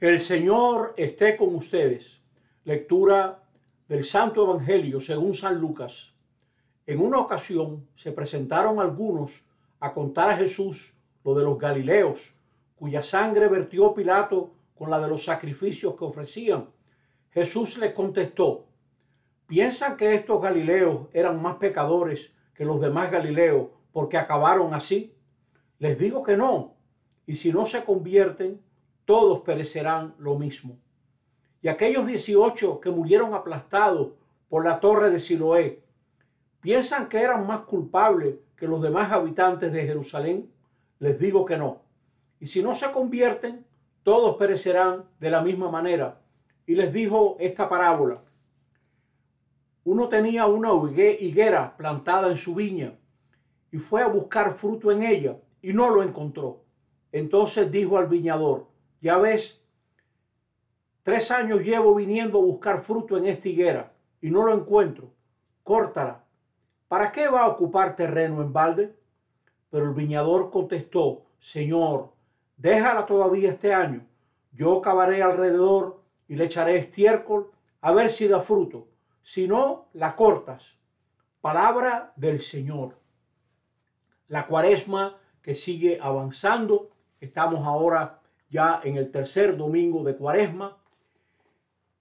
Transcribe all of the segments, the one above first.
El Señor esté con ustedes. Lectura del Santo Evangelio según San Lucas. En una ocasión se presentaron algunos a contar a Jesús lo de los Galileos, cuya sangre vertió Pilato con la de los sacrificios que ofrecían. Jesús les contestó, ¿piensan que estos Galileos eran más pecadores que los demás Galileos porque acabaron así? Les digo que no, y si no se convierten, todos perecerán lo mismo. Y aquellos dieciocho que murieron aplastados por la torre de Siloé, ¿piensan que eran más culpables que los demás habitantes de Jerusalén? Les digo que no. Y si no se convierten, todos perecerán de la misma manera. Y les dijo esta parábola. Uno tenía una higuera plantada en su viña y fue a buscar fruto en ella y no lo encontró. Entonces dijo al viñador, ya ves, tres años llevo viniendo a buscar fruto en esta higuera y no lo encuentro. Córtala. ¿Para qué va a ocupar terreno en balde? Pero el viñador contestó, Señor, déjala todavía este año. Yo cavaré alrededor y le echaré estiércol a ver si da fruto. Si no, la cortas. Palabra del Señor. La cuaresma que sigue avanzando. Estamos ahora ya en el tercer domingo de Cuaresma.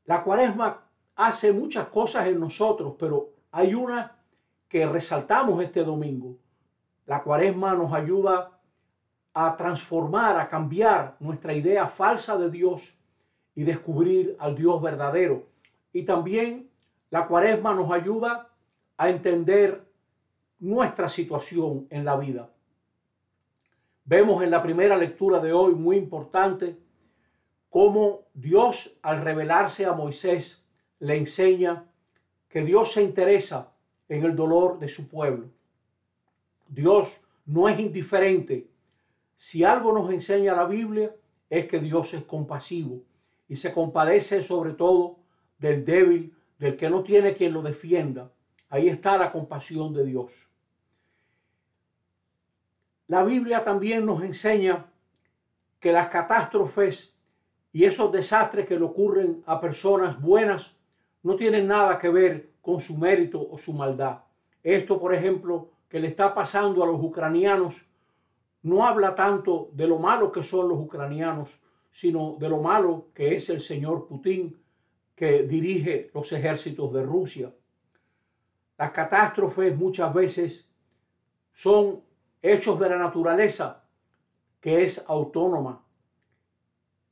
La Cuaresma hace muchas cosas en nosotros, pero hay una que resaltamos este domingo. La Cuaresma nos ayuda a transformar, a cambiar nuestra idea falsa de Dios y descubrir al Dios verdadero. Y también la Cuaresma nos ayuda a entender nuestra situación en la vida. Vemos en la primera lectura de hoy, muy importante, cómo Dios al revelarse a Moisés le enseña que Dios se interesa en el dolor de su pueblo. Dios no es indiferente. Si algo nos enseña la Biblia es que Dios es compasivo y se compadece sobre todo del débil, del que no tiene quien lo defienda. Ahí está la compasión de Dios. La Biblia también nos enseña que las catástrofes y esos desastres que le ocurren a personas buenas no tienen nada que ver con su mérito o su maldad. Esto, por ejemplo, que le está pasando a los ucranianos, no habla tanto de lo malo que son los ucranianos, sino de lo malo que es el señor Putin, que dirige los ejércitos de Rusia. Las catástrofes muchas veces son hechos de la naturaleza que es autónoma.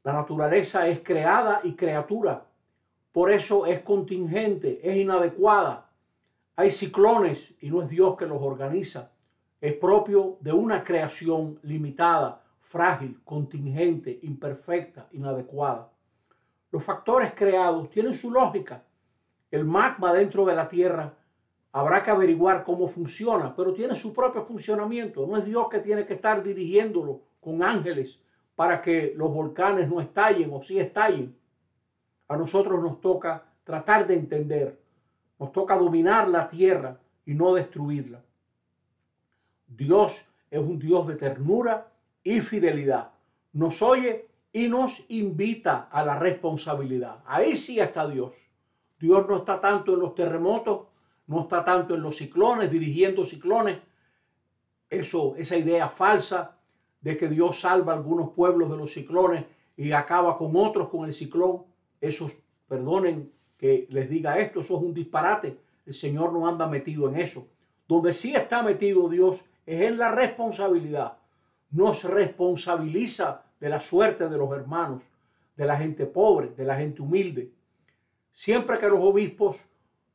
La naturaleza es creada y criatura, por eso es contingente, es inadecuada. Hay ciclones y no es Dios que los organiza. Es propio de una creación limitada, frágil, contingente, imperfecta, inadecuada. Los factores creados tienen su lógica. El magma dentro de la Tierra Habrá que averiguar cómo funciona, pero tiene su propio funcionamiento. No es Dios que tiene que estar dirigiéndolo con ángeles para que los volcanes no estallen o sí estallen. A nosotros nos toca tratar de entender, nos toca dominar la tierra y no destruirla. Dios es un Dios de ternura y fidelidad. Nos oye y nos invita a la responsabilidad. Ahí sí está Dios. Dios no está tanto en los terremotos no está tanto en los ciclones, dirigiendo ciclones. Eso, esa idea falsa de que Dios salva algunos pueblos de los ciclones y acaba con otros con el ciclón. Esos, perdonen que les diga esto, eso es un disparate. El Señor no anda metido en eso. Donde sí está metido Dios es en la responsabilidad. Nos responsabiliza de la suerte de los hermanos, de la gente pobre, de la gente humilde. Siempre que los obispos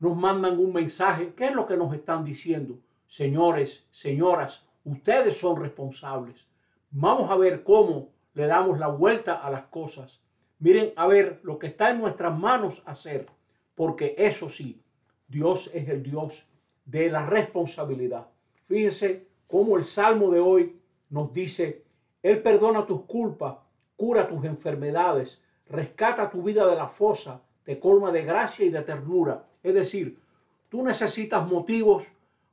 nos mandan un mensaje. ¿Qué es lo que nos están diciendo? Señores, señoras, ustedes son responsables. Vamos a ver cómo le damos la vuelta a las cosas. Miren a ver lo que está en nuestras manos hacer, porque eso sí, Dios es el Dios de la responsabilidad. Fíjense cómo el Salmo de hoy nos dice, Él perdona tus culpas, cura tus enfermedades, rescata tu vida de la fosa, colma de gracia y de ternura es decir, tú necesitas motivos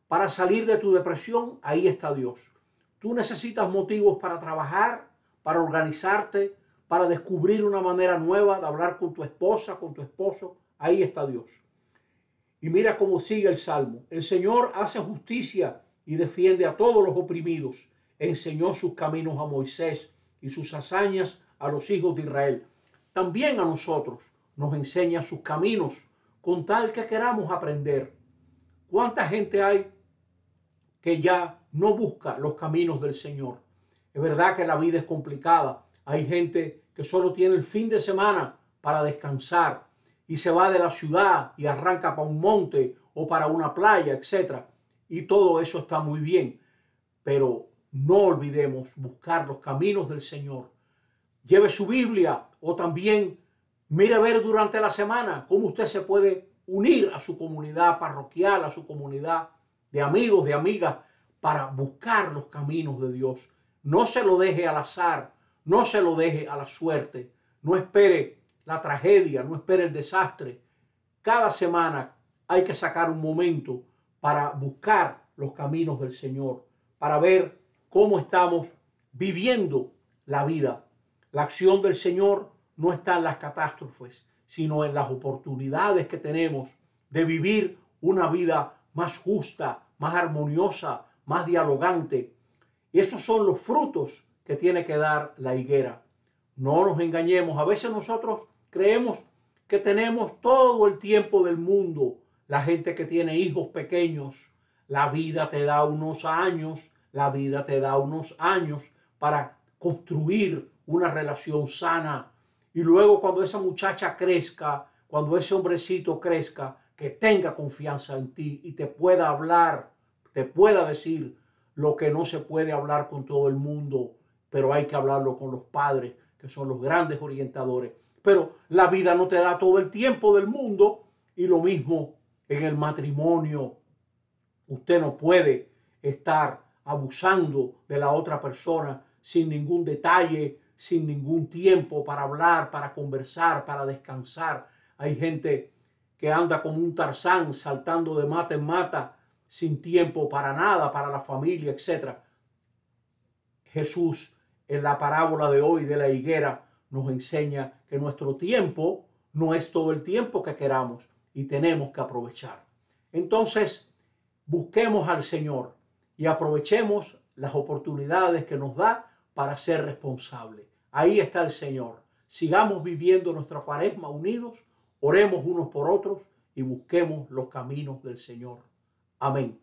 para salir de tu depresión, ahí está Dios. Tú necesitas motivos para trabajar, para organizarte, para descubrir una manera nueva de hablar con tu esposa, con tu esposo. Ahí está Dios. Y mira cómo sigue el salmo. El Señor hace justicia y defiende a todos los oprimidos. Enseñó sus caminos a Moisés y sus hazañas a los hijos de Israel. También a nosotros nos enseña sus caminos con tal que queramos aprender. ¿Cuánta gente hay que ya no busca los caminos del Señor? Es verdad que la vida es complicada. Hay gente que solo tiene el fin de semana para descansar y se va de la ciudad y arranca para un monte o para una playa, etc. Y todo eso está muy bien. Pero no olvidemos buscar los caminos del Señor. Lleve su Biblia o también mire a ver durante la semana cómo usted se puede unir a su comunidad parroquial, a su comunidad de amigos, de amigas, para buscar los caminos de Dios. No se lo deje al azar, no se lo deje a la suerte, no espere la tragedia, no espere el desastre. Cada semana hay que sacar un momento para buscar los caminos del Señor, para ver cómo estamos viviendo la vida. La acción del Señor no está en las catástrofes, sino en las oportunidades que tenemos de vivir una vida más justa, más armoniosa, más dialogante. Y esos son los frutos que tiene que dar la higuera. No nos engañemos, a veces nosotros creemos que tenemos todo el tiempo del mundo. La gente que tiene hijos pequeños, la vida te da unos años, la vida te da unos años para construir una relación sana. Y luego cuando esa muchacha crezca, cuando ese hombrecito crezca, que tenga confianza en ti y te pueda hablar, te pueda decir lo que no se puede hablar con todo el mundo, pero hay que hablarlo con los padres, que son los grandes orientadores. Pero la vida no te da todo el tiempo del mundo y lo mismo en el matrimonio. Usted no puede estar abusando de la otra persona sin ningún detalle, sin ningún tiempo para hablar, para conversar, para descansar. Hay gente que anda como un tarzán saltando de mata en mata sin tiempo para nada, para la familia, etc. Jesús en la parábola de hoy de la higuera nos enseña que nuestro tiempo no es todo el tiempo que queramos y tenemos que aprovechar. Entonces, busquemos al Señor y aprovechemos las oportunidades que nos da para ser responsables. Ahí está el Señor. Sigamos viviendo nuestra cuaresma unidos, oremos unos por otros y busquemos los caminos del Señor. Amén.